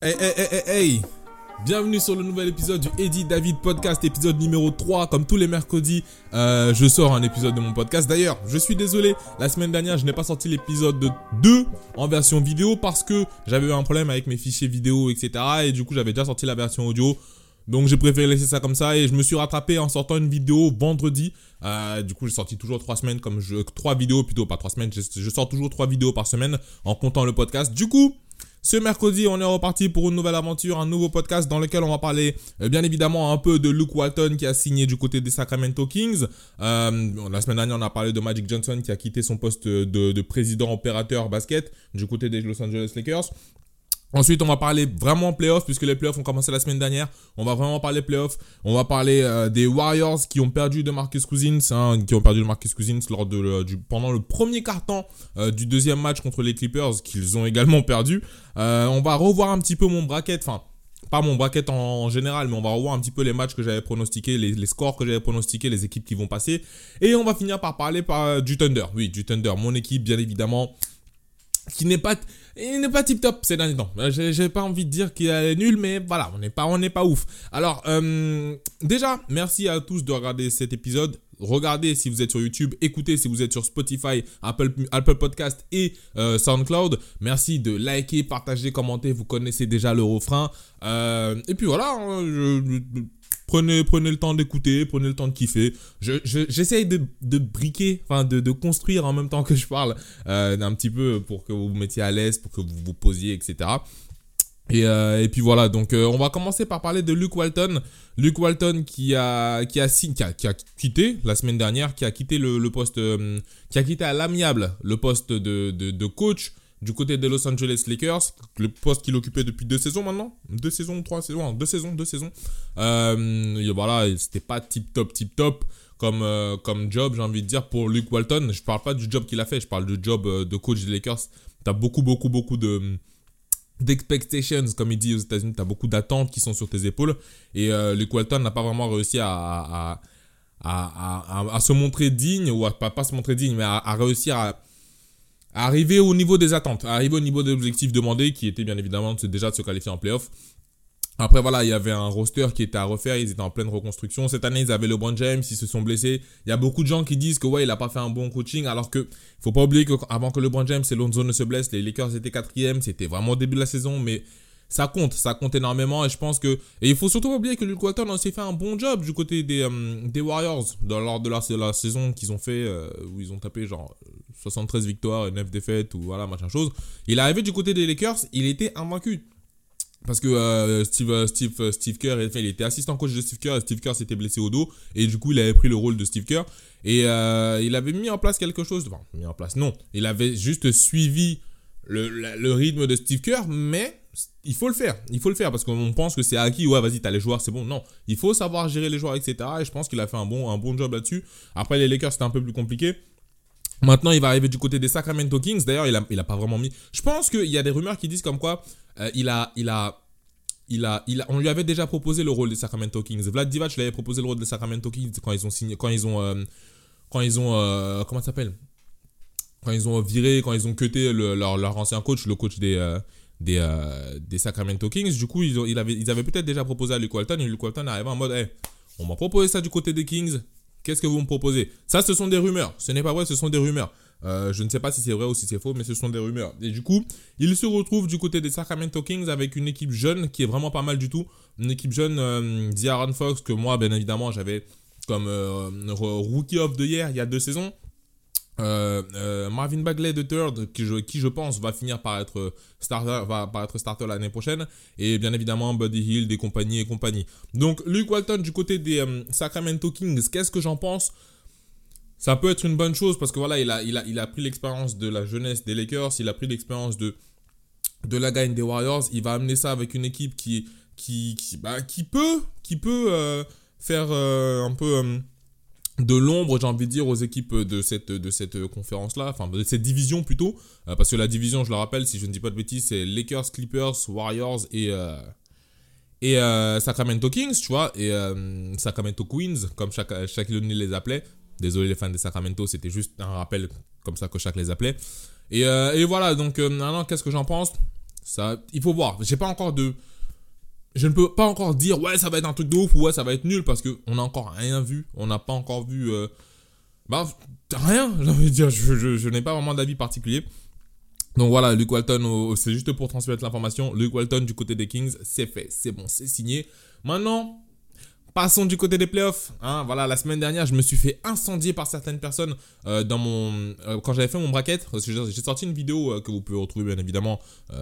Hey, hey, hey, hey, hey Bienvenue sur le nouvel épisode du Eddie David Podcast, épisode numéro 3. Comme tous les mercredis, euh, je sors un épisode de mon podcast. D'ailleurs, je suis désolé, la semaine dernière, je n'ai pas sorti l'épisode 2 en version vidéo parce que j'avais eu un problème avec mes fichiers vidéo, etc. Et du coup, j'avais déjà sorti la version audio. Donc j'ai préféré laisser ça comme ça et je me suis rattrapé en sortant une vidéo vendredi. Euh, du coup j'ai sorti toujours trois semaines comme je trois vidéos plutôt pas trois semaines. Je, je sors toujours trois vidéos par semaine en comptant le podcast. Du coup ce mercredi, on est reparti pour une nouvelle aventure, un nouveau podcast dans lequel on va parler euh, bien évidemment un peu de Luke Walton qui a signé du côté des Sacramento Kings. Euh, la semaine dernière, on a parlé de Magic Johnson qui a quitté son poste de, de président opérateur basket du côté des Los Angeles Lakers. Ensuite, on va parler vraiment playoffs, puisque les playoffs ont commencé la semaine dernière. On va vraiment parler playoffs. On va parler euh, des Warriors qui ont perdu de Marcus Cousins, hein, qui ont perdu de Marcus Cousins lors de, pendant le premier quart-temps euh, du deuxième match contre les Clippers, qu'ils ont également perdu. Euh, on va revoir un petit peu mon bracket, enfin, pas mon bracket en, général, mais on va revoir un petit peu les matchs que j'avais pronostiqués, les, scores que j'avais pronostiqués, les équipes qui vont passer. Et on va finir par parler par, du Thunder. Oui, du Thunder, mon équipe, bien évidemment qui n'est pas il n'est pas tip top ces derniers temps. Euh, j'ai pas envie de dire qu'il est nul, mais voilà, on n'est pas, pas ouf. Alors, euh, déjà, merci à tous de regarder cet épisode. Regardez si vous êtes sur YouTube, écoutez si vous êtes sur Spotify, Apple, Apple Podcast et euh, SoundCloud. Merci de liker, partager, commenter. Vous connaissez déjà le refrain. et puis voilà, hein, Prenez, prenez le temps d'écouter, prenez le temps de kiffer. J'essaye de, de, briquer, enfin de, de, construire en même temps que je parle, euh, un petit peu pour que vous vous mettiez à l'aise, pour que vous vous posiez, etc. Et, euh, et puis voilà, donc euh, on va commencer par parler de Luke Walton. Luke Walton qui a, qui a, qui a, qui a quitté la semaine dernière, qui a quitté le, poste, qui a quitté à l'amiable le poste de, de coach du côté des Los Angeles Lakers, le poste qu'il occupait depuis deux saisons maintenant, deux saisons, trois saisons, deux saisons, deux saisons. Euh, voilà, c'était pas tip top, tip top comme euh, comme job, j'ai envie de dire pour Luke Walton. Je parle pas du job qu'il a fait, je parle du job euh, de coach des Lakers. T'as beaucoup, beaucoup, beaucoup de d'expectations, comme il dit aux États-Unis, t'as beaucoup d'attentes qui sont sur tes épaules. Et Luke Walton n'a pas vraiment réussi à, à, à, à, se montrer digne, ou à pas, pas se montrer digne, mais à, réussir à Arriver au niveau des attentes, arriver au niveau des objectifs demandés, qui était bien évidemment déjà de se qualifier en playoff. Après voilà, il y avait un roster qui était à refaire, ils étaient en pleine reconstruction. Cette année, ils avaient LeBron James, ils se sont blessés. Il y a beaucoup de gens qui disent que ouais, il a pas fait un bon coaching, alors que faut pas oublier qu'avant que LeBron James et Lonzo ne se blessent, les Lakers étaient quatrième, c'était vraiment au début de la saison, mais ça compte, ça compte énormément et je pense que et il faut surtout oublier que Luke Walton aussi fait un bon job du côté des, euh, Warriors dans, lors de la, la saison qu'ils ont fait euh, où ils ont tapé genre 73 victoires et 9 défaites ou voilà machin chose. Il est arrivé du côté des Lakers, il était invaincu. Parce que euh, Steve, Steve, Steve Kerr, il était assistant coach de Steve Kerr et Steve Kerr s'était blessé au dos. Et du coup, il avait pris le rôle de Steve Kerr. Et il avait mis en place quelque chose. Enfin, mis en place, non. Il avait juste suivi le, le rythme de Steve Kerr, mais il faut le faire. Il faut le faire parce qu'on pense que c'est acquis. Ouais, vas-y, t'as les joueurs, c'est bon. Non, il faut savoir gérer les joueurs, etc. Et je pense qu'il a fait un bon, un bon job là-dessus. Après, les Lakers, c'était un peu plus compliqué. Maintenant, il va arriver du côté des Sacramento Kings. D'ailleurs, il a, il a pas vraiment mis. Je pense qu'il y a des rumeurs qui disent comme quoi euh, il a, il a, il a, il a, on lui avait déjà proposé le rôle des Sacramento Kings. Vlad Divac lui avait proposé le rôle des Sacramento Kings quand ils ont signé, quand ils ont, euh, quand ils ont, euh, comment ça s'appelle? Quand ils ont viré, quand ils ont cuté leur, leur, ancien coach, le coach des des, des Sacramento Kings. Du coup, ils, ont, ils avaient, ils avaient peut-être déjà proposé à Luke Walton et Luke Walton arrivait en mode hey, on m'a proposé ça du côté des Kings. Qu'est-ce que vous me proposez? Ça, ce sont des rumeurs. Ce n'est pas vrai, ce sont des rumeurs. Euh, je ne sais pas si c'est vrai ou si c'est faux, mais ce sont des rumeurs. Et du coup, il se retrouve du côté des Sacramento Kings avec une équipe jeune qui est vraiment pas mal du tout. Une équipe jeune, euh, Fox, que moi, bien évidemment, j'avais comme euh, rookie of the year il y a deux saisons. Euh, euh, Marvin Bagley de third qui je, qui je pense va finir par être starter va starter l'année prochaine. Et bien évidemment Buddy Hill des compagnies et compagnie. Donc Luke Walton du côté des euh, Sacramento Kings qu'est-ce que j'en pense? Ça peut être une bonne chose parce que voilà il a il a, il a pris l'expérience de la jeunesse des Lakers il a pris l'expérience de de la gagne des Warriors. Il va amener ça avec une équipe qui qui qui, bah, qui peut qui peut faire un peu de l'ombre, j'ai envie de dire, aux équipes de cette, de cette conférence-là, enfin de cette division plutôt, euh, parce que la division, je le rappelle, si je ne dis pas de bêtises, c'est Lakers, Clippers, Warriors et, euh, et euh, Sacramento Kings, tu vois, et Sacramento Queens, comme chaque, chaque les appelait. Désolé les fans de Sacramento, c'était juste un rappel comme ça que chaque les appelait. Et, et voilà, donc maintenant, qu'est-ce que j'en pense? Ça, il faut voir. J'ai pas encore de. Je ne peux pas encore dire ouais ça va être un truc de ouf ou ouais ça va être nul parce que on a encore rien vu. On n'a pas encore vu. Euh, bah rien. J'ai envie de dire. Je, n'ai pas vraiment d'avis particulier. Donc voilà, Luke Walton, c'est juste pour transmettre l'information. Luke Walton du côté des Kings, c'est fait, c'est bon, c'est signé. Maintenant, Passons du côté des playoffs. Hein, voilà, la semaine dernière, je me suis fait incendier par certaines personnes euh, dans mon euh, quand j'avais fait mon bracket. J'ai sorti une vidéo euh, que vous pouvez retrouver bien évidemment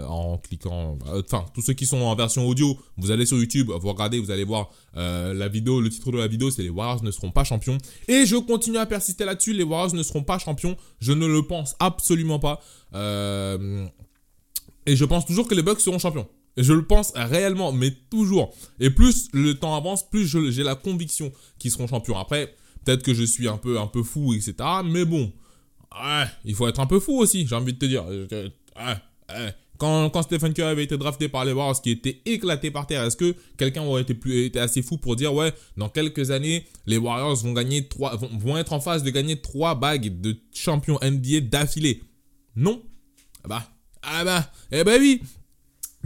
en cliquant. Enfin, tous ceux qui sont en version audio, vous allez sur YouTube, vous regardez, vous allez voir la vidéo. Le titre de la vidéo, c'est les Warriors ne seront pas champions. Et je continue à persister là-dessus. Les Warriors ne seront pas champions. Je ne le pense absolument pas. et je pense toujours que les Bucks seront champions. Je le pense réellement, mais toujours. Et plus le temps avance, plus j'ai la conviction qu'ils seront champions. Après, peut-être que je suis un peu, un peu fou, etc. Mais bon, il faut être un peu fou aussi, j'ai envie de te dire. Quand, quand, Stephen Curry avait été drafté par les Warriors, qui était éclaté par terre, est-ce que quelqu'un aurait été, plus, été assez fou pour dire ouais, dans quelques années, les Warriors vont gagner trois, vont, être en phase de gagner trois bagues de champion NBA d'affilée? Non? Ah bah, ah bah, eh ben oui,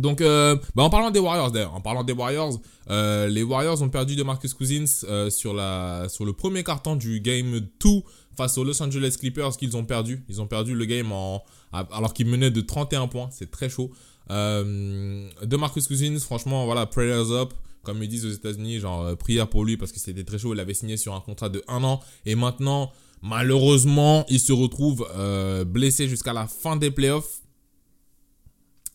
donc, euh, bah en parlant des Warriors d'ailleurs, en parlant des Warriors, euh, les Warriors ont perdu de Marcus Cousins euh, sur, la, sur le premier carton du Game 2 face aux Los Angeles Clippers qu'ils ont perdu. Ils ont perdu le game en, alors qu'ils menaient de 31 points, c'est très chaud. de Marcus Cousins, franchement, voilà, prayers up, comme ils disent aux États-Unis, genre prière pour lui parce que c'était très chaud. Il avait signé sur un contrat de 1 an et maintenant, malheureusement, il se retrouve blessé jusqu'à la fin des playoffs.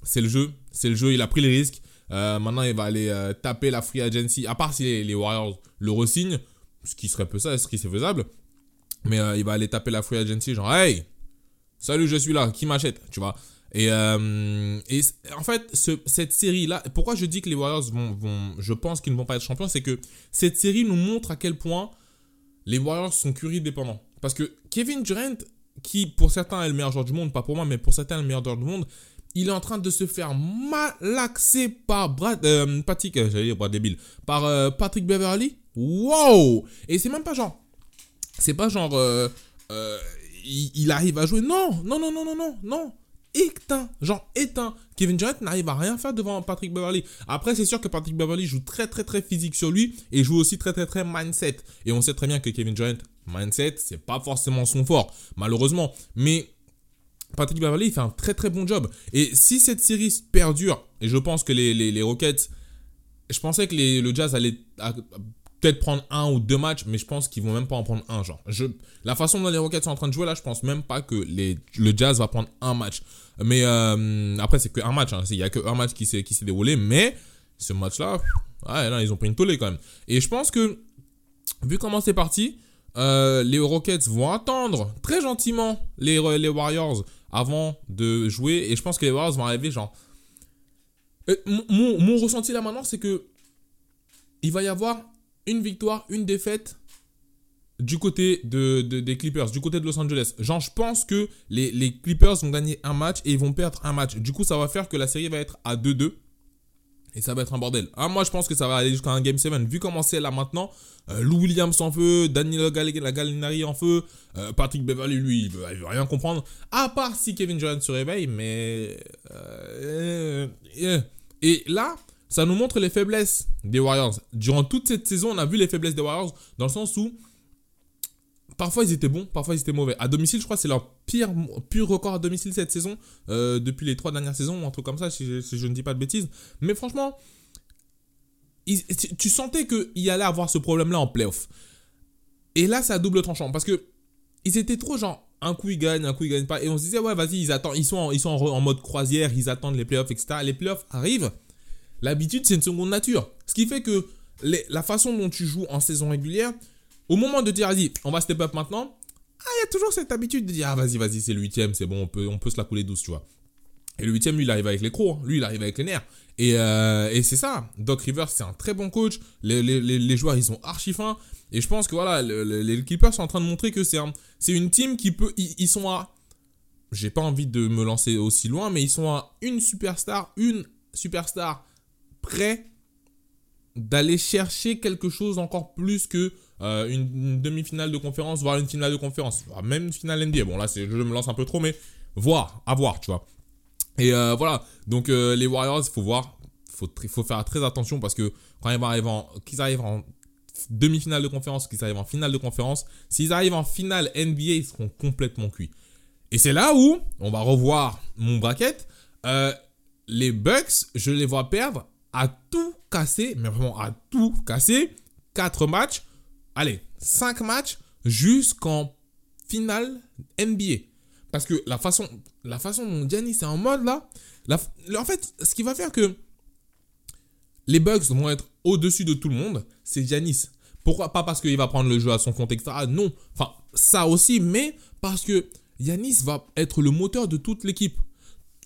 C'est le jeu, c'est le jeu, il a pris les risques. Euh, maintenant, il va aller euh, taper la free agency, à part si les, Warriors le resignent, ce qui serait peu ça, ce qui c'est faisable. Mais euh, il va aller taper la free agency, genre, hey, salut, je suis là, qui m'achète, tu vois. Et, en fait, cette série-là, pourquoi je dis que les Warriors vont, je pense qu'ils ne vont pas être champions, c'est que cette série nous montre à quel point les Warriors sont curie dépendants. Parce que Kevin Durant, qui pour certains est le meilleur joueur du monde, pas pour moi, mais pour certains est le meilleur joueur du monde, il est en train de se faire malaxer par Brad, euh, Patrick, euh, j'allais dire Brad débile, par euh, Patrick Beverly. Wow Et c'est même pas genre, c'est pas genre, il, arrive à jouer. Non, non, non, non, non, non, non. Éteint, genre éteint. Kevin Durant n'arrive à rien faire devant Patrick Beverly. Après, c'est sûr que Patrick Beverly joue très, très, très physique sur lui et joue aussi très, très, très mindset. Et on sait très bien que Kevin Durant, mindset, c'est pas forcément son fort, malheureusement. Mais Patrick Beverly, fait un très très bon job. Et si cette série perdure, et je pense que les, les, Rockets, je pensais que le Jazz allait peut-être prendre un ou deux matchs, mais je pense qu'ils vont même pas en prendre un. Genre, je, la façon dont les Rockets sont en train de jouer là, je pense même pas que le Jazz va prendre un match. Mais euh, après, c'est qu'un match. Hein. Il y a qu'un match qui s'est déroulé, mais ce match-là, ouais, ils ont pris une tollée quand même. Et je pense que, vu comment c'est parti, euh, les Rockets vont attendre très gentiment les, les Warriors avant de jouer. Et je pense que les Warriors vont arriver genre... Euh, mon, ressenti là maintenant, c'est que il va y avoir une victoire, une défaite du côté de, des Clippers, du côté de Los Angeles. Genre, je pense que les, les, Clippers vont gagner un match et ils vont perdre un match. Du coup, ça va faire que la série va être à 2-2. Et ça va être un bordel. Ah, moi, je pense que ça va aller jusqu'à un Game 7. Vu comment c'est là maintenant, euh, Lou Williams en feu, Daniel Gallinari en feu, euh, Patrick Beverly, lui, il veut, veut, rien comprendre. À part si Kevin Durant se réveille, mais... Euh, et là, ça nous montre les faiblesses des Warriors. Durant toute cette saison, on a vu les faiblesses des Warriors dans le sens où parfois ils étaient bons, parfois ils étaient mauvais. À domicile, je crois c'est leur pire, record à domicile cette saison, euh, depuis les trois dernières saisons, ou un truc comme ça, si je, ne dis pas de bêtises. Mais franchement, tu sentais qu'il allait avoir ce problème-là en playoff. Et là, c'est à double tranchant, parce que ils étaient trop genre, un coup ils gagnent, un coup ils gagnent pas. Et on se disait, ouais, vas-y, ils, attendent, ils sont, en, ils sont en, mode croisière, ils attendent les playoffs, etc. Les playoffs arrivent. L'habitude, c'est une seconde nature. Ce qui fait que la façon dont tu joues en saison régulière, au moment de dire, vas-y, on va step up maintenant, ah, il y a toujours cette habitude de dire, ah, vas-y, vas-y, c'est le huitième, c'est bon, on peut, on peut se la couler douce, tu vois. Et le huitième, lui, il arrive avec les crocs, lui, il arrive avec les nerfs. Et, euh, et c'est ça. Doc Rivers, c'est un très bon coach. Les, les, les, joueurs, ils sont archi fins. Et je pense que voilà, les Clippers sont en train de montrer que c'est un, une team qui peut. Ils, sont à. J'ai pas envie de me lancer aussi loin, mais ils sont à une superstar, une superstar prêt d'aller chercher quelque chose encore plus que euh, une, demi-finale de conférence, voire une finale de conférence, même une finale NBA. Bon, là, je me lance un peu trop, mais voir, à voir, tu vois. Et euh, voilà, donc euh, les Warriors, il faut voir, il faut, faut faire très attention parce que quand ils arrivent en, qu'ils arrivent en demi-finale de conférence, qu'ils arrivent en finale de conférence, s'ils arrivent en finale NBA, ils seront complètement cuits. Et c'est là où on va revoir mon bracket. Les Bucks, je les vois perdre à tout casser, mais vraiment à tout casser. 4 matchs, allez, 5 matchs jusqu'en finale NBA. Parce que la façon, la dont Giannis est en mode là, en fait, ce qui va faire que les Bucks vont être au-dessus de tout le monde, c'est Giannis. Pourquoi Pas parce qu'il va prendre le jeu à son compte, etc. Non. Enfin, ça aussi, mais parce que Yanis va être le moteur de toute l'équipe.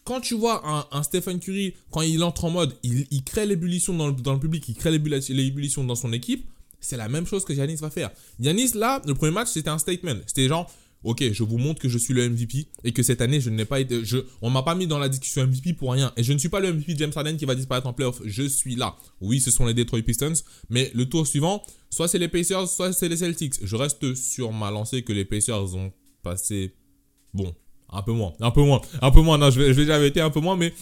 Quand tu vois un, Stephen Curry, quand il entre en mode, il, crée l'ébullition dans le, public, il crée l'ébullition dans son équipe, c'est la même chose que Yanis va faire. Yanis, là, le premier match, c'était un statement. C'était genre, ok, je vous montre que je suis le MVP et que cette année, je n'ai pas été, je, on m'a pas mis dans la discussion MVP pour rien. Et je ne suis pas le MVP James Harden qui va disparaître en playoff. Je suis là. Oui, ce sont les Detroit Pistons, mais le tour suivant, soit c'est les Pacers, soit c'est les Celtics. Je reste sur ma lancée que les Pacers ont passé Bon, un peu moins, un peu moins, un peu moins. Non, je vais, je vais un peu moins, mais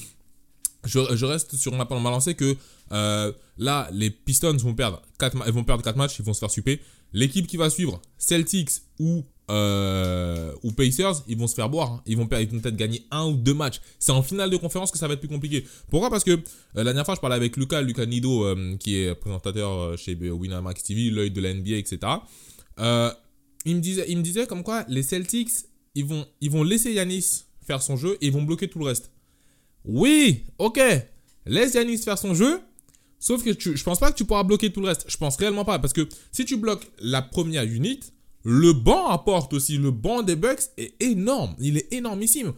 je, reste sur ma, ma lancée que euh, là, les Pistons vont perdre 4, ils vont perdre 4 matchs, ils vont se faire super. L'équipe qui va suivre, Celtics ou, euh, ou Pacers, ils vont se faire boire. Hein. Ils vont, vont peut-être gagner un ou deux matchs. C'est en finale de conférence que ça va être plus compliqué. Pourquoi? Parce que euh, la dernière fois, je parlais avec Lucas, Lucas Nido, qui est présentateur chez Winamax TV, l'œil de la NBA, etc. il, me disait, il comme quoi les Celtics ils vont, ils vont laisser Yanis faire son jeu et ils vont bloquer tout le reste. Oui, ok. Laisse Yanis faire son jeu. Sauf que je pense pas que tu pourras bloquer tout le reste. Je pense réellement pas. Parce que si tu bloques la première unit, le banc apporte aussi. Le banc des Bucks est énorme. Il est énormissime.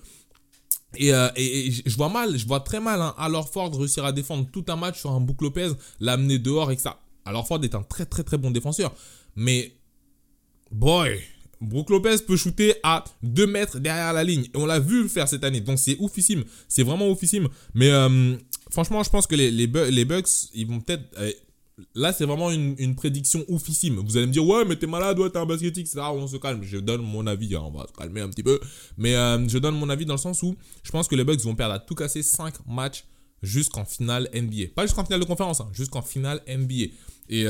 Et, euh, je vois mal, je vois très mal hein, alors Ford réussir à défendre tout un match sur un boucle Lopez, l'amener dehors et ça. Alors Ford est un très très très bon défenseur. Mais, boy, Brook Lopez peut shooter à 2 mètres derrière la ligne. Et on l'a vu le faire cette année. Donc c'est oufissime. C'est vraiment oufissime. Mais euh, franchement, je pense que les, les, Bucks, ils vont peut-être. Euh, là, c'est vraiment une, prédiction oufissime. Vous allez me dire, ouais, mais t'es malade, ouais, t'es un basketique, etc. On se calme. Je donne mon avis. Hein, on va se calmer un petit peu. Mais euh, je donne mon avis dans le sens où je pense que les Bucks vont perdre à tout casser 5 matchs jusqu'en finale NBA. Pas jusqu'en finale de conférence, hein, jusqu'en finale NBA. Et.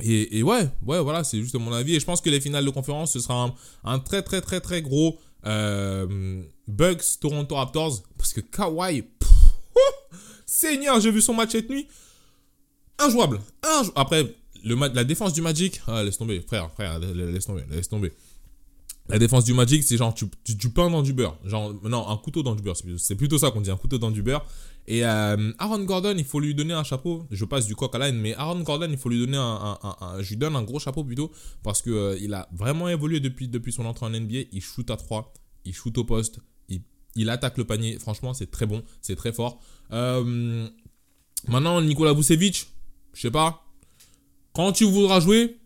Et, ouais, ouais, voilà, c'est juste mon avis. Et je pense que les finales de conférence, ce sera un, très, très, très, très gros euh, Bucks Toronto Raptors. Parce que Kawhi, Seigneur, j'ai vu son match cette nuit. Injouable. Après, le, la défense du Magic, ah, laisse tomber, frère, frère, laisse tomber, laisse tomber. La défense du Magic, c'est genre tu, tu, tu, peins dans du beurre. Genre, non, un couteau dans du beurre. C'est plutôt ça qu'on dit, un couteau dans du beurre. Et euh, Aaron Gordon, il faut lui donner un chapeau. Je passe du coq à l'âne, mais Aaron Gordon, il faut lui donner un, je lui donne un gros chapeau plutôt parce que euh, a vraiment évolué depuis son entrée en NBA. Il shoot à 3, il shoot au poste, il, il attaque le panier. Franchement, c'est très bon, c'est très fort. Euh, maintenant, Nicolas Vucevic, je sais pas. Quand tu voudras jouer,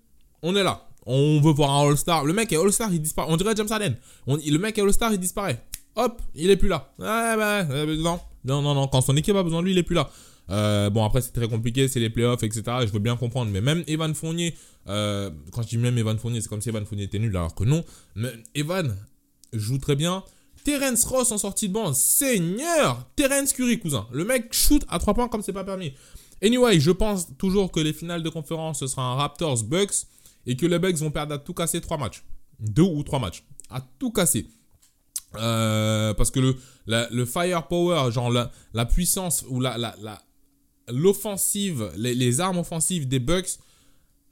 on est là. On veut voir un All-Star. Le mec est All-Star, il disparaît. On dirait James Harden. le mec est All-Star, il disparaît. Hop, il est plus là. Ah, bah, non. Non, non, non, quand son équipe a besoin de lui, il est plus là. Euh, bon, après, c'est très compliqué, c'est les playoffs, etc. Je veux bien comprendre. Mais même Evan Fournier, euh, quand je dis même Evan Fournier, c'est comme si Evan Fournier était nul, alors que non. Mais Evan joue très bien. Terence Ross en sortie de banc, Seigneur Terence Curry, cousin. Le mec shoot à 3 points comme c'est pas permis. Anyway, je pense toujours que les finales de conférence, ce sera un Raptors-Bucks et que les Bucks vont perdre à tout casser 3 matchs. 2 ou 3 matchs. À tout casser. Euh, parce que le, le firepower, genre la, la puissance ou la, la, l'offensive, les, les, armes offensives des Bucks,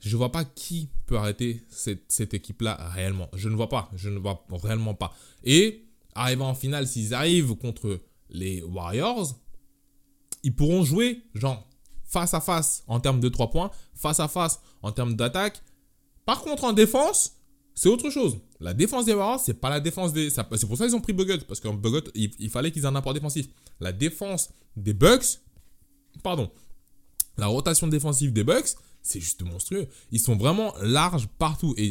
je vois pas qui peut arrêter cette, cette équipe-là réellement. Je ne vois pas. Je ne vois réellement pas. Et arrivant en finale, s'ils arrivent contre les Warriors, ils pourront jouer genre face à face en termes de 3 points, face à face en termes d'attaque. Par contre, en défense, c'est autre chose. La défense des Warriors, c'est pas la défense des. C'est pour ça qu'ils ont pris Bugot. Parce qu'en Bugot, il, fallait qu'ils aient un apport défensif. La défense des Bucks. Pardon. La rotation défensive des Bucks, c'est juste monstrueux. Ils sont vraiment larges partout. Et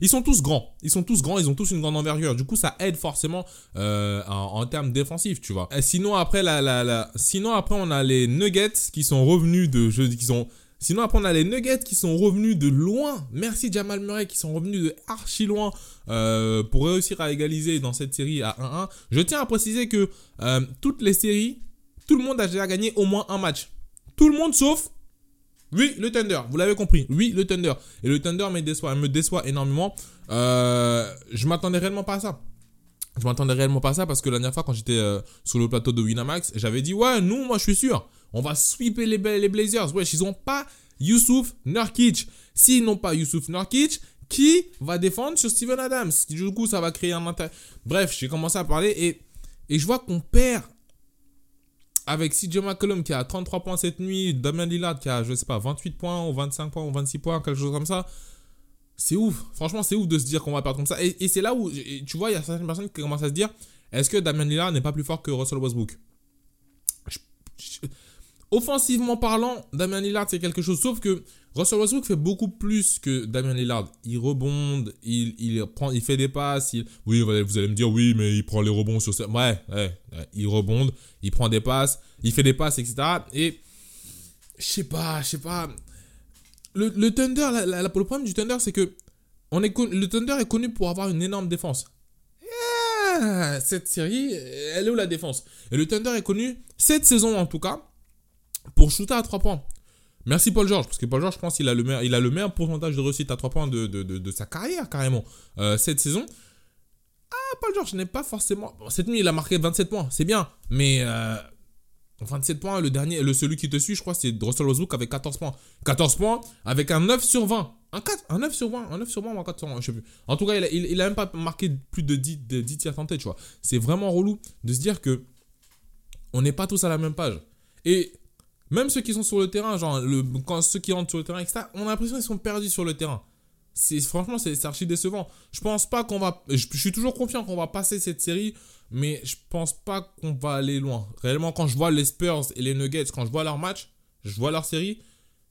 ils sont tous grands. Ils sont tous grands, ils ont tous une grande envergure. Du coup, ça aide forcément euh, en, termes défensifs, tu vois. sinon, après, sinon, après, on a les Nuggets qui sont revenus de. Je, sont Sinon, après, on a les Nuggets qui sont revenus de loin. Merci Jamal Murray qui sont revenus de archi loin euh, pour réussir à égaliser dans cette série à 1-1. Je tiens à préciser que euh, toutes les séries, tout le monde a déjà gagné au moins un match. Tout le monde sauf oui, le Thunder, vous l'avez compris. Oui, le Thunder. Et le Thunder me déçoit, me déçoit énormément. Euh, je m'attendais réellement pas à ça. Je m'attendais réellement pas à ça parce que la dernière fois, quand j'étais sur le plateau de Winamax, j'avais dit Ouais, nous, moi, je suis sûr. On va sweeper les, les Blazers. Ouais, ils ont pas Youssouf Nurkic. S'ils n'ont pas Youssouf Nurkic, qui va défendre sur Steven Adams? Du coup, ça va créer un intérêt. Bref, j'ai commencé à parler et, et je vois qu'on perd avec CJ McCollum qui a 33 points cette nuit, Damien Lillard qui a, je sais pas, 28 points ou 25 points ou 26 points, quelque chose comme ça. C'est ouf. Franchement, c'est ouf de se dire qu'on va perdre comme ça. Et, c'est là où, tu vois, il y a certaines personnes qui commencent à se dire est-ce que Damien Lillard n'est pas plus fort que Russell Westbrook? Offensivement parlant, Damien Lillard c'est quelque chose, sauf que Russell Westbrook fait beaucoup plus que Damien Lillard. Il rebonde, il, prend, il fait des passes. Oui, vous allez me dire, oui, mais il prend les rebonds sur ça. Ouais, ouais, il rebonde, il prend des passes, il fait des passes, etc. Et je sais pas, je sais pas. Le, Thunder, le problème du Thunder, c'est que on est, le Thunder est connu pour avoir une énorme défense. cette série, elle est où la défense? Et le Thunder est connu, cette saison en tout cas, pour shooter à 3 points. Merci Paul George, parce que Paul George, je pense qu'il a, le meilleur, il a le meilleur pourcentage de réussite à 3 points de, de, de, sa carrière, carrément, euh, cette saison. Ah, Paul George n'est pas forcément... cette nuit, il a marqué 27 points, c'est bien, mais... Euh, 27 points, le dernier, le, celui qui te suit, je crois, c'est Russell Westbrook avec 14 points. 14 points avec un 9 sur 20. Un, 4, un 9 sur 20, un 9 sur 20 ou un 4 sur 20, je sais plus. En tout cas, il a, il, a même pas marqué plus de 10, de 10 tirs tentés, tu vois. C'est vraiment relou de se dire que on n'est pas tous à la même page. Et même ceux qui sont sur le terrain, genre quand ceux qui rentrent sur le terrain, etc., on a l'impression qu'ils sont perdus sur le terrain. C'est franchement c'est archi décevant. Je pense pas qu'on va je, suis toujours confiant qu'on va passer cette série mais je pense pas qu'on va aller loin. Réellement quand je vois les Spurs et les Nuggets, quand je vois leur match, je vois leur série,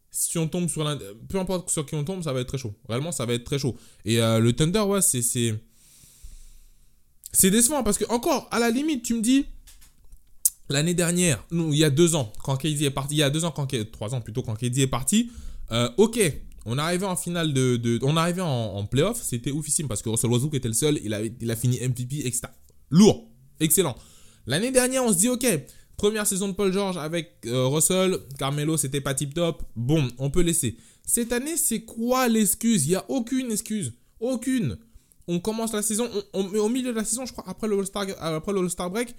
si on tombe sur l'un peu importe sur qui on tombe, ça va être très chaud. Réellement ça va être très chaud. Et euh, le Thunder ouais, c'est c'est décevant parce que encore à la limite, tu me dis l'année dernière, il y a deux ans, quand KD est parti, il y a deux ans, quand trois ans plutôt, quand KD est parti, euh, ok, on arrivait en finale de, on arrivait en, en playoff, c'était oufissime parce que Russell Westbrook était le seul, il a, il a fini MVP, etc. Lourd, excellent. L'année dernière, on se dit ok, première saison de Paul George avec euh, Russell, Carmelo, c'était pas tip top, bon, on peut laisser. Cette année, c'est quoi l'excuse? Il y a aucune excuse, aucune. On commence la saison, on, au milieu de la saison, je crois, après le All-Star, après le All-Star break,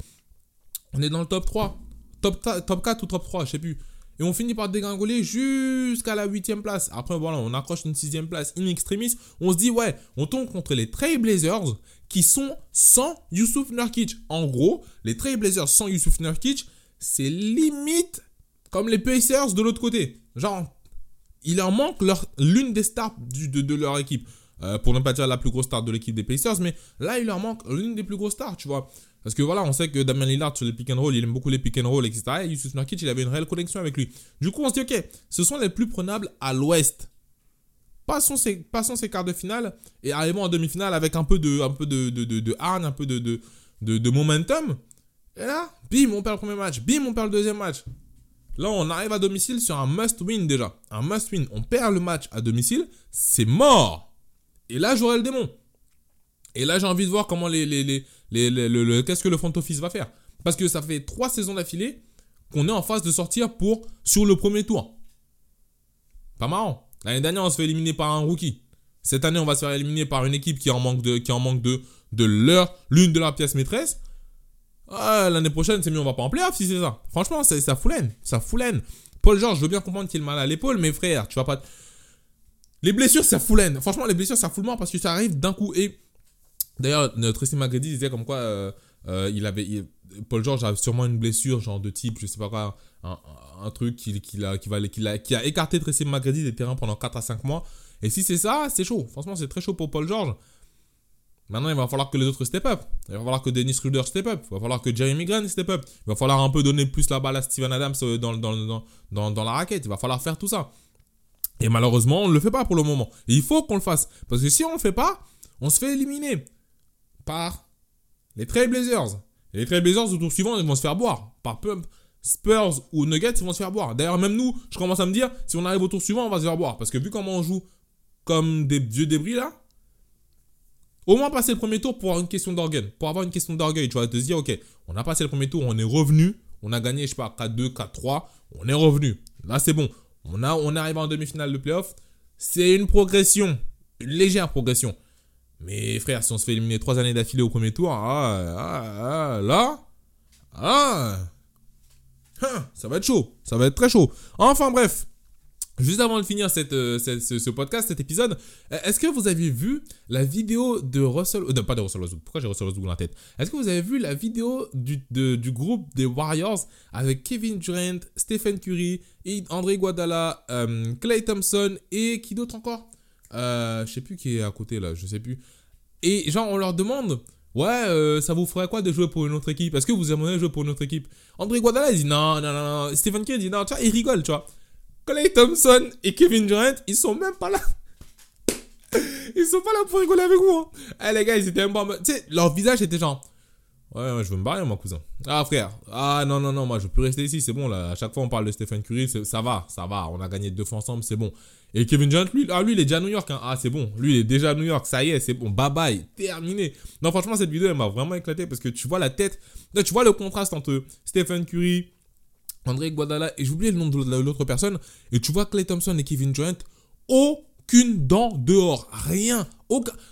on est dans le top 3. Top, top 4 ou top 3, je sais plus. Et on finit par dégringoler jusqu'à la 8 place. Après, voilà, on accroche une 6 place in extremis. On se dit, ouais, on tombe contre les Trailblazers qui sont sans Yusuf Nurkic. En gros, les Trailblazers sans Yusuf Nurkic, c'est limite comme les Pacers de l'autre côté. Genre, il en manque l'une des stars de, leur équipe. Euh, pour ne pas dire la plus grosse star de l'équipe des Pacers, mais là, il leur manque l'une des plus grosses stars, tu vois. Parce que voilà, on sait que Damien Lillard sur les pick and roll, il aime beaucoup les pick and roll, etc. Et Yusuf Nurkic, il avait une réelle connexion avec lui. Du coup, on se dit, ok, ce sont les plus prenables à l'ouest. Passons ces, passons ces quarts de finale et arrivons en demi-finale avec un peu de, un peu de, de, de, de hargne, un peu de, de, de, momentum. Et là, bim, on perd le premier match. Bim, on perd le deuxième match. Là, on arrive à domicile sur un must-win déjà. Un must-win. On perd le match à domicile, c'est mort. Et là, j'aurai le démon. Et là, j'ai envie de voir comment les, les, les, le, qu'est-ce que le front office va faire. Parce que ça fait trois saisons d'affilée qu'on est en phase de sortir pour sur le premier tour. Pas marrant. L'année dernière, on se fait éliminer par un rookie. Cette année, on va se faire éliminer par une équipe qui en manque de, qui en manque de, de leur, l'une de leurs pièces maîtresses. Ah, l'année prochaine, c'est mieux, on va pas en playoff si c'est ça. Franchement, ça, foulaine. Ça foulaine. Paul George, je veux bien comprendre qu'il est mal à l'épaule, mais frère, tu vas pas. Les blessures, ça foulaine. Franchement, les blessures, ça fout le mort parce que ça arrive d'un coup. Et D'ailleurs, Tracy McGrady disait comme quoi euh, euh, il avait, Paul George a sûrement une blessure, genre de type, je sais pas quoi, un, truc qui, a, qui, va, qui, a, écarté Tracy McGrady des terrains pendant 4 à 5 mois. Et si c'est ça, c'est chaud. Franchement, c'est très chaud pour Paul George. Maintenant, il va falloir que les autres step up. Il va falloir que Dennis Ruder step up. Il va falloir que Jeremy Grant step up. Il va falloir un peu donner plus la balle à Steven Adams euh, dans, la raquette. Il va falloir faire tout ça. Et malheureusement, on ne le fait pas pour le moment. il faut qu'on le fasse. Parce que si on ne le fait pas, on se fait éliminer par les Trailblazers. Les Trailblazers au tour suivant, ils vont se faire boire par peu. Spurs ou Nuggets, ils vont se faire boire. D'ailleurs, même nous, je commence à me dire, si on arrive au tour suivant, on va se faire boire. Parce que vu comment on joue comme des vieux débris là, au moins passer le premier tour pour avoir une question d'orgueil. Pour avoir une question d'orgueil, tu vas te dire, ok, on a passé le premier tour, on est revenu, on a gagné, je sais pas, 4-2, 4-3, on est revenu. Là, c'est bon. On, a, on en demi-finale de playoff. C'est une progression, une légère progression. Mais frère, si on se fait éliminer trois années d'affilée au premier tour, ah, ah, ah, là, ah, hein, ça va être chaud, ça va être très chaud. Enfin bref, Juste avant de finir euh, ce, podcast, cet épisode, euh, est-ce que vous avez vu la vidéo de Russell... Euh, non, pas de Russell Westbrook. Pourquoi j'ai Russell Westbrook dans la tête? Est-ce que vous avez vu la vidéo du, du groupe des Warriors avec Kevin Durant, Stephen Curry, André Guadala, Clay Thompson et qui d'autre encore? Euh, Je sais plus qui est à côté là, je sais plus. Et genre, on leur demande... Ouais, ça vous ferait quoi de jouer pour une autre équipe? Est-ce que vous aimeriez jouer pour une autre équipe? André Guadala il dit non, non, non, non. Stephen Curry dit non, tu vois, il rigole, tu vois. Clay Thompson et Kevin Durant, ils sont même pas là. Ils sont pas là pour rigoler avec moi. Eh les gars, ils étaient même pas. Tu sais, leur visage était genre. Ouais, je veux me barrer, mon cousin. Ah, frère. Ah, non, non, non, moi, je peux rester ici, c'est bon, là. À chaque fois, on parle de Stephen Curry, ça va, ça va. On a gagné deux fois ensemble, c'est bon. Et Kevin Durant, lui, ah, lui, il est déjà à New York. Hein. Ah, c'est bon. Lui, il est déjà à New York. Ça y est, c'est bon. Bye bye. Terminé. Non, franchement, cette vidéo, elle m'a vraiment éclaté parce que tu vois la tête. Tu vois le contraste entre Stephen Curry, André Guadala, et j'oublie le nom de l'autre personne, et tu vois Clay Thompson et Kevin Durant, aucune dent dehors, rien.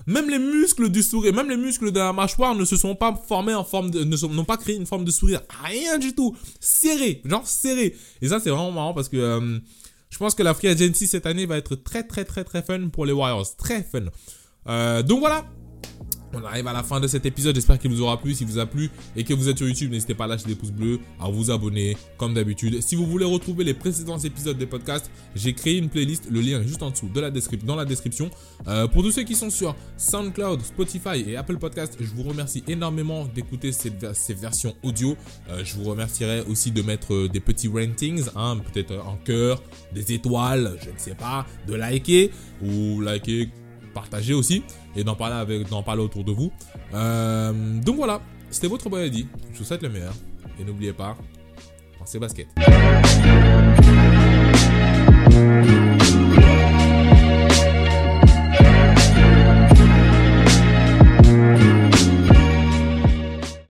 Même les muscles du sourire, même les muscles de la mâchoire ne se sont pas formés en forme de, n'ont pas créé une forme de sourire, rien du tout, serré, genre serré. Et ça c'est vraiment marrant parce que euh, je pense que la free agency cette année va être très très très très fun pour les Warriors, très fun. Euh, donc voilà, on arrive à la fin de cet épisode, j'espère qu'il vous aura plu. Si vous a plu et que vous êtes sur YouTube, n'hésitez pas à lâcher des pouces bleus, à vous abonner comme d'habitude. Si vous voulez retrouver les précédents épisodes des podcasts, j'ai créé une playlist, le lien est juste en dessous de la dans la description. Euh, pour tous ceux qui sont sur SoundCloud, Spotify et Apple Podcasts, je vous remercie énormément d'écouter ces, versions audio. Euh, je vous remercierai aussi de mettre euh, des petits ratings, hein, peut-être en cœur, des étoiles, je ne sais pas, de liker ou liker partager aussi et d'en parler, avec, d'en parler autour de vous. Euh, donc voilà, c'était votre boy Eddie. Je vous souhaite le meilleur. Et n'oubliez pas, pensez basket.